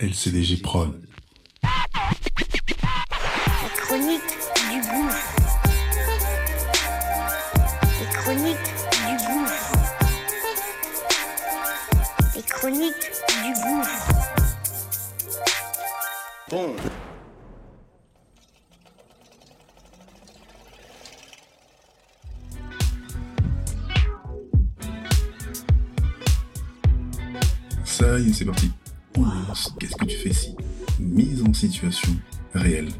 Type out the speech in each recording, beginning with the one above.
LCDG Prod. La chronique du gouffre. Les chroniques du gouffre. Les chroniques du gouffre. Bon. Ça y est, c'est parti. Qu'est-ce que tu fais si Mise en situation réelle.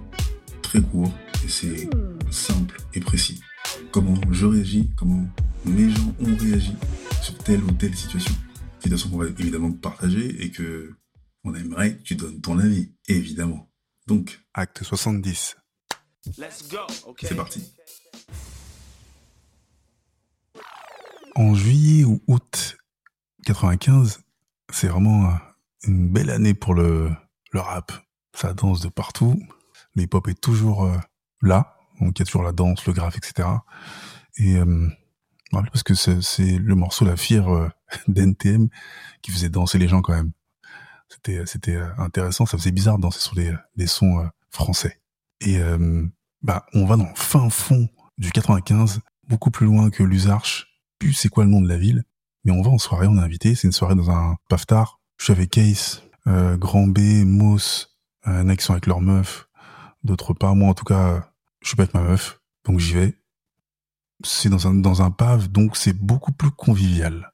Très court et c'est simple et précis. Comment je réagis, comment mes gens ont réagi sur telle ou telle situation. Situation qu'on va évidemment partager et que on aimerait que tu donnes ton avis, évidemment. Donc, acte 70. Let's go. Okay. C'est parti. En juillet ou août 95, c'est vraiment une belle année pour le, le rap. Ça danse de partout. Le hip-hop est toujours euh, là. Donc il y a toujours la danse, le graphe, etc. Et euh, parce que c'est le morceau La Fière euh, d'NTM qui faisait danser les gens quand même. C'était c'était euh, intéressant. Ça faisait bizarre de danser sur des, des sons français. Et bah on va dans le fin fond du 95, beaucoup plus loin que l'Usarche. Plus c'est quoi le nom de la ville. Mais on va en soirée, on est invité. C'est une soirée dans un paftard. Je suis avec Case, euh, Grand B, Moss, euh, un qui sont avec leur meuf. D'autres pas. Moi, en tout cas, je suis pas avec ma meuf. Donc j'y vais. C'est dans un, dans un pave, donc c'est beaucoup plus convivial.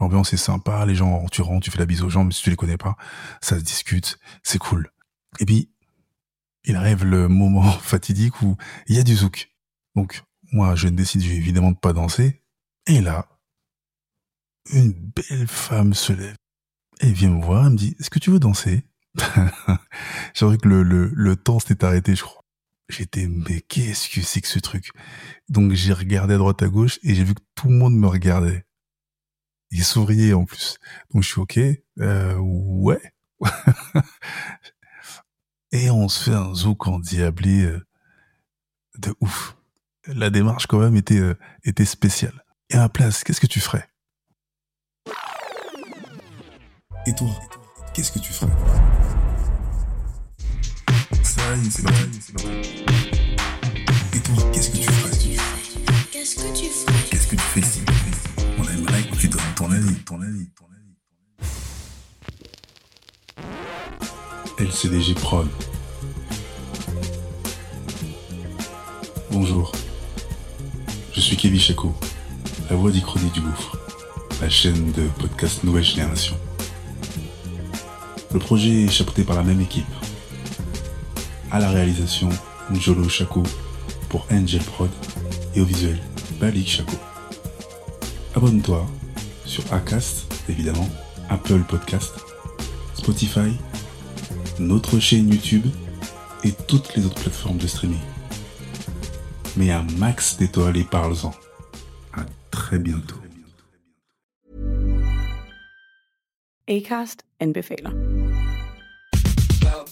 L'ambiance est sympa, les gens, tu rentres, tu fais la bise aux gens, mais si tu les connais pas, ça se discute, c'est cool. Et puis, il arrive le moment fatidique où il y a du zouk. Donc, moi, je décide évidemment de pas danser. Et là, une belle femme se lève et vient me voir, elle me dit, est-ce que tu veux danser? J'ai vu que le, temps s'était arrêté, je crois. J'étais, mais qu'est-ce que c'est que ce truc? Donc, j'ai regardé à droite à gauche et j'ai vu que tout le monde me regardait. Il souriait en plus. Donc, je suis OK. Euh, ouais. et on se fait un zouk endiablé euh, de ouf. La démarche, quand même, était, euh, était spéciale. Et à ma place, qu'est-ce que tu ferais? Et toi, qu'est-ce que tu ferais Ça y est, c'est parti. Et toi, qu'est-ce que tu ferais Qu'est-ce que tu ferais Qu'est-ce que tu fais si On aimerait que tu donnes ton avis, ton avis, ton avis. LCDG Prod. Bonjour. Je suis Kevin Chaco, la voix d'Ichronie du Gouffre, la chaîne de podcast Nouvelle Génération. Le projet est chapeauté par la même équipe. À la réalisation, Njolo Chaco pour Angel Prod et au visuel, Balik Chaco. Abonne-toi sur Acast, évidemment, Apple Podcast, Spotify, notre chaîne YouTube et toutes les autres plateformes de streaming. Mais un max d'étoiles et parle-en. À très bientôt. Acast anbefaler.